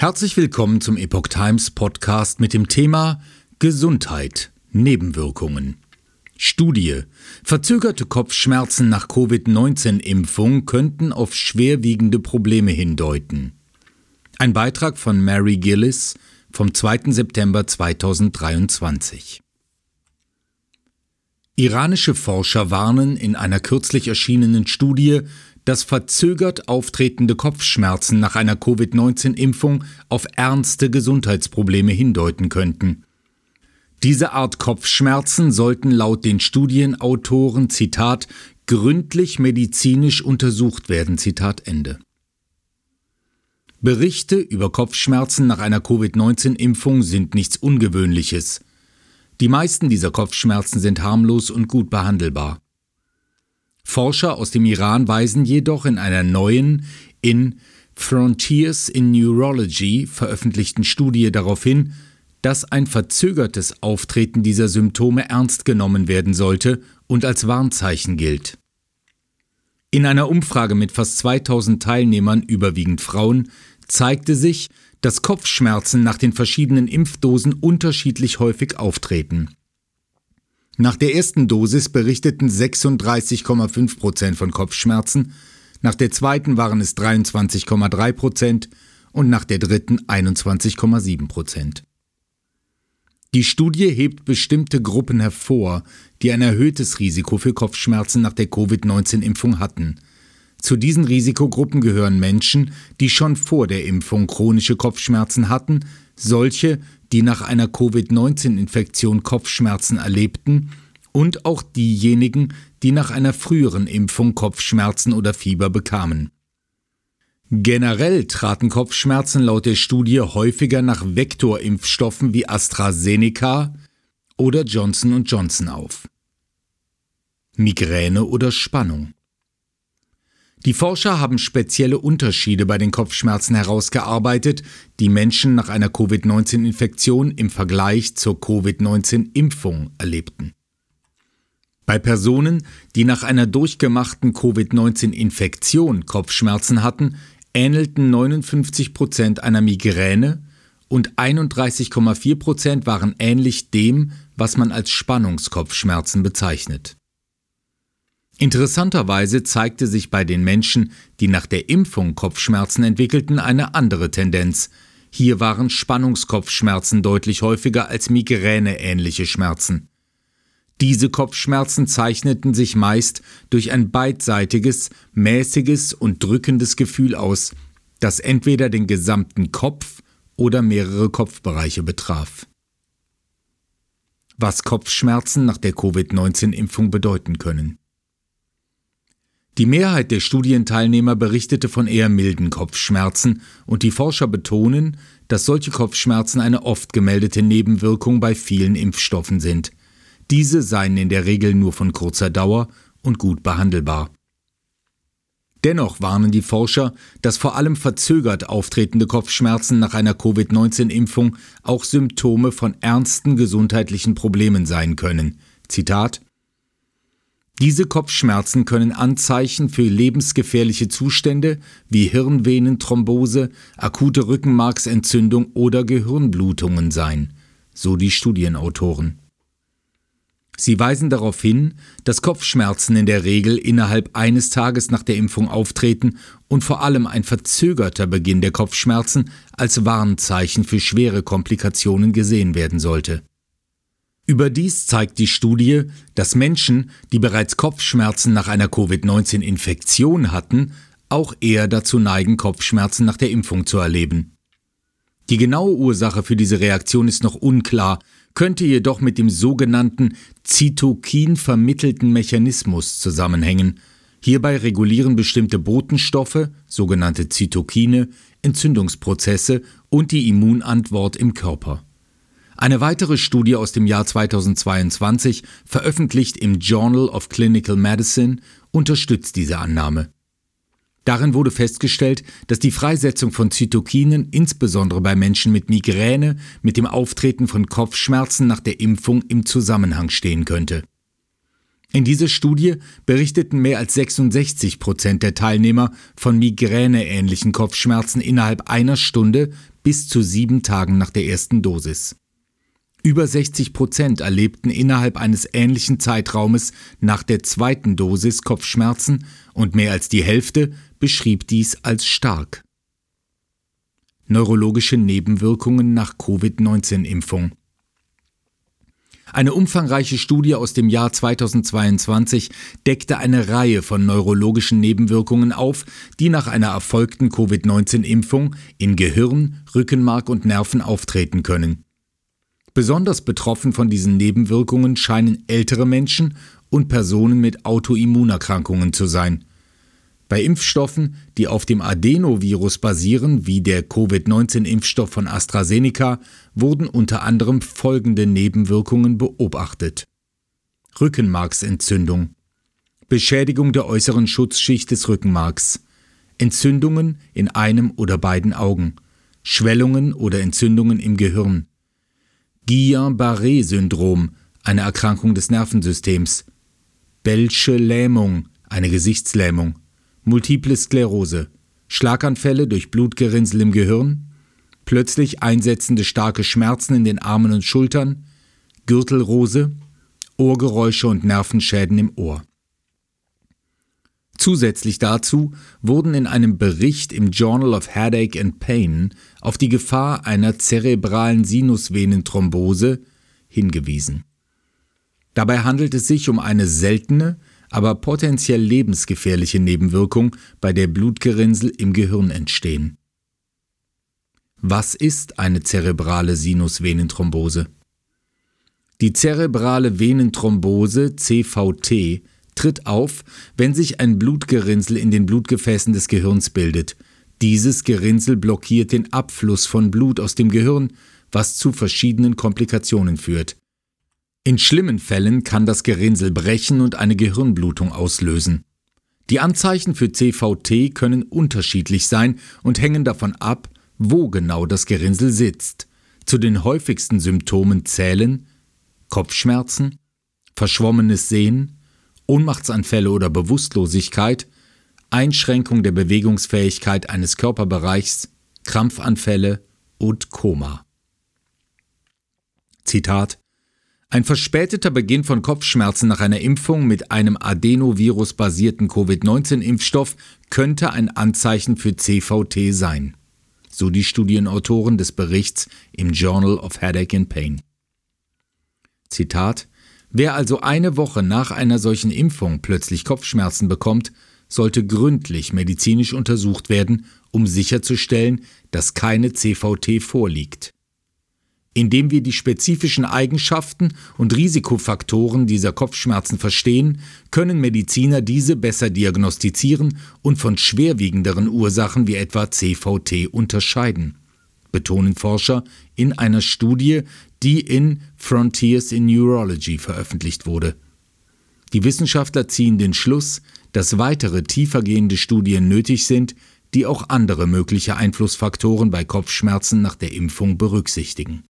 Herzlich willkommen zum Epoch Times Podcast mit dem Thema Gesundheit, Nebenwirkungen. Studie. Verzögerte Kopfschmerzen nach Covid-19-Impfung könnten auf schwerwiegende Probleme hindeuten. Ein Beitrag von Mary Gillis vom 2. September 2023. Iranische Forscher warnen in einer kürzlich erschienenen Studie dass verzögert auftretende Kopfschmerzen nach einer Covid-19-Impfung auf ernste Gesundheitsprobleme hindeuten könnten. Diese Art Kopfschmerzen sollten laut den Studienautoren Zitat gründlich medizinisch untersucht werden Zitat Ende. Berichte über Kopfschmerzen nach einer Covid-19-Impfung sind nichts Ungewöhnliches. Die meisten dieser Kopfschmerzen sind harmlos und gut behandelbar. Forscher aus dem Iran weisen jedoch in einer neuen, in Frontiers in Neurology veröffentlichten Studie darauf hin, dass ein verzögertes Auftreten dieser Symptome ernst genommen werden sollte und als Warnzeichen gilt. In einer Umfrage mit fast 2000 Teilnehmern, überwiegend Frauen, zeigte sich, dass Kopfschmerzen nach den verschiedenen Impfdosen unterschiedlich häufig auftreten. Nach der ersten Dosis berichteten 36,5 Prozent von Kopfschmerzen, nach der zweiten waren es 23,3 Prozent und nach der dritten 21,7 Prozent. Die Studie hebt bestimmte Gruppen hervor, die ein erhöhtes Risiko für Kopfschmerzen nach der Covid-19-Impfung hatten. Zu diesen Risikogruppen gehören Menschen, die schon vor der Impfung chronische Kopfschmerzen hatten, solche, die nach einer Covid-19-Infektion Kopfschmerzen erlebten, und auch diejenigen, die nach einer früheren Impfung Kopfschmerzen oder Fieber bekamen. Generell traten Kopfschmerzen laut der Studie häufiger nach Vektorimpfstoffen wie AstraZeneca oder Johnson Johnson auf. Migräne oder Spannung. Die Forscher haben spezielle Unterschiede bei den Kopfschmerzen herausgearbeitet, die Menschen nach einer Covid-19-Infektion im Vergleich zur Covid-19-Impfung erlebten. Bei Personen, die nach einer durchgemachten Covid-19-Infektion Kopfschmerzen hatten, ähnelten 59 Prozent einer Migräne und 31,4 Prozent waren ähnlich dem, was man als Spannungskopfschmerzen bezeichnet. Interessanterweise zeigte sich bei den Menschen, die nach der Impfung Kopfschmerzen entwickelten, eine andere Tendenz. Hier waren Spannungskopfschmerzen deutlich häufiger als migräneähnliche Schmerzen. Diese Kopfschmerzen zeichneten sich meist durch ein beidseitiges, mäßiges und drückendes Gefühl aus, das entweder den gesamten Kopf oder mehrere Kopfbereiche betraf. Was Kopfschmerzen nach der Covid-19-Impfung bedeuten können. Die Mehrheit der Studienteilnehmer berichtete von eher milden Kopfschmerzen und die Forscher betonen, dass solche Kopfschmerzen eine oft gemeldete Nebenwirkung bei vielen Impfstoffen sind. Diese seien in der Regel nur von kurzer Dauer und gut behandelbar. Dennoch warnen die Forscher, dass vor allem verzögert auftretende Kopfschmerzen nach einer Covid-19-Impfung auch Symptome von ernsten gesundheitlichen Problemen sein können. Zitat diese Kopfschmerzen können Anzeichen für lebensgefährliche Zustände wie Hirnvenenthrombose, akute Rückenmarksentzündung oder Gehirnblutungen sein, so die Studienautoren. Sie weisen darauf hin, dass Kopfschmerzen in der Regel innerhalb eines Tages nach der Impfung auftreten und vor allem ein verzögerter Beginn der Kopfschmerzen als Warnzeichen für schwere Komplikationen gesehen werden sollte. Überdies zeigt die Studie, dass Menschen, die bereits Kopfschmerzen nach einer Covid-19-Infektion hatten, auch eher dazu neigen, Kopfschmerzen nach der Impfung zu erleben. Die genaue Ursache für diese Reaktion ist noch unklar, könnte jedoch mit dem sogenannten Zytokin vermittelten Mechanismus zusammenhängen. Hierbei regulieren bestimmte Botenstoffe, sogenannte Zytokine, Entzündungsprozesse und die Immunantwort im Körper. Eine weitere Studie aus dem Jahr 2022, veröffentlicht im Journal of Clinical Medicine, unterstützt diese Annahme. Darin wurde festgestellt, dass die Freisetzung von Zytokinen insbesondere bei Menschen mit Migräne mit dem Auftreten von Kopfschmerzen nach der Impfung im Zusammenhang stehen könnte. In dieser Studie berichteten mehr als 66 Prozent der Teilnehmer von migräneähnlichen Kopfschmerzen innerhalb einer Stunde bis zu sieben Tagen nach der ersten Dosis. Über 60 Prozent erlebten innerhalb eines ähnlichen Zeitraumes nach der zweiten Dosis Kopfschmerzen und mehr als die Hälfte beschrieb dies als stark. Neurologische Nebenwirkungen nach Covid-19-Impfung eine umfangreiche Studie aus dem Jahr 2022 deckte eine Reihe von neurologischen Nebenwirkungen auf, die nach einer erfolgten Covid-19-Impfung in Gehirn, Rückenmark und Nerven auftreten können. Besonders betroffen von diesen Nebenwirkungen scheinen ältere Menschen und Personen mit Autoimmunerkrankungen zu sein. Bei Impfstoffen, die auf dem Adenovirus basieren, wie der Covid-19-Impfstoff von AstraZeneca, wurden unter anderem folgende Nebenwirkungen beobachtet. Rückenmarksentzündung, Beschädigung der äußeren Schutzschicht des Rückenmarks, Entzündungen in einem oder beiden Augen, Schwellungen oder Entzündungen im Gehirn, Guillain-Barré-Syndrom, eine Erkrankung des Nervensystems, Bellsche Lähmung, eine Gesichtslähmung, Multiple Sklerose, Schlaganfälle durch Blutgerinnsel im Gehirn, plötzlich einsetzende starke Schmerzen in den Armen und Schultern, Gürtelrose, Ohrgeräusche und Nervenschäden im Ohr. Zusätzlich dazu wurden in einem Bericht im Journal of Headache and Pain auf die Gefahr einer zerebralen Sinusvenenthrombose hingewiesen. Dabei handelt es sich um eine seltene, aber potenziell lebensgefährliche Nebenwirkung, bei der Blutgerinnsel im Gehirn entstehen. Was ist eine zerebrale Sinusvenenthrombose? Die zerebrale Venenthrombose CVT tritt auf, wenn sich ein Blutgerinnsel in den Blutgefäßen des Gehirns bildet. Dieses Gerinnsel blockiert den Abfluss von Blut aus dem Gehirn, was zu verschiedenen Komplikationen führt. In schlimmen Fällen kann das Gerinnsel brechen und eine Gehirnblutung auslösen. Die Anzeichen für CVT können unterschiedlich sein und hängen davon ab, wo genau das Gerinnsel sitzt. Zu den häufigsten Symptomen zählen Kopfschmerzen, verschwommenes Sehen, Ohnmachtsanfälle oder Bewusstlosigkeit, Einschränkung der Bewegungsfähigkeit eines Körperbereichs, Krampfanfälle und Koma. Zitat ein verspäteter Beginn von Kopfschmerzen nach einer Impfung mit einem Adenovirus-basierten Covid-19-Impfstoff könnte ein Anzeichen für CVT sein, so die Studienautoren des Berichts im Journal of Headache and Pain. Zitat Wer also eine Woche nach einer solchen Impfung plötzlich Kopfschmerzen bekommt, sollte gründlich medizinisch untersucht werden, um sicherzustellen, dass keine CVT vorliegt. Indem wir die spezifischen Eigenschaften und Risikofaktoren dieser Kopfschmerzen verstehen, können Mediziner diese besser diagnostizieren und von schwerwiegenderen Ursachen wie etwa CVT unterscheiden, betonen Forscher in einer Studie, die in Frontiers in Neurology veröffentlicht wurde. Die Wissenschaftler ziehen den Schluss, dass weitere tiefergehende Studien nötig sind, die auch andere mögliche Einflussfaktoren bei Kopfschmerzen nach der Impfung berücksichtigen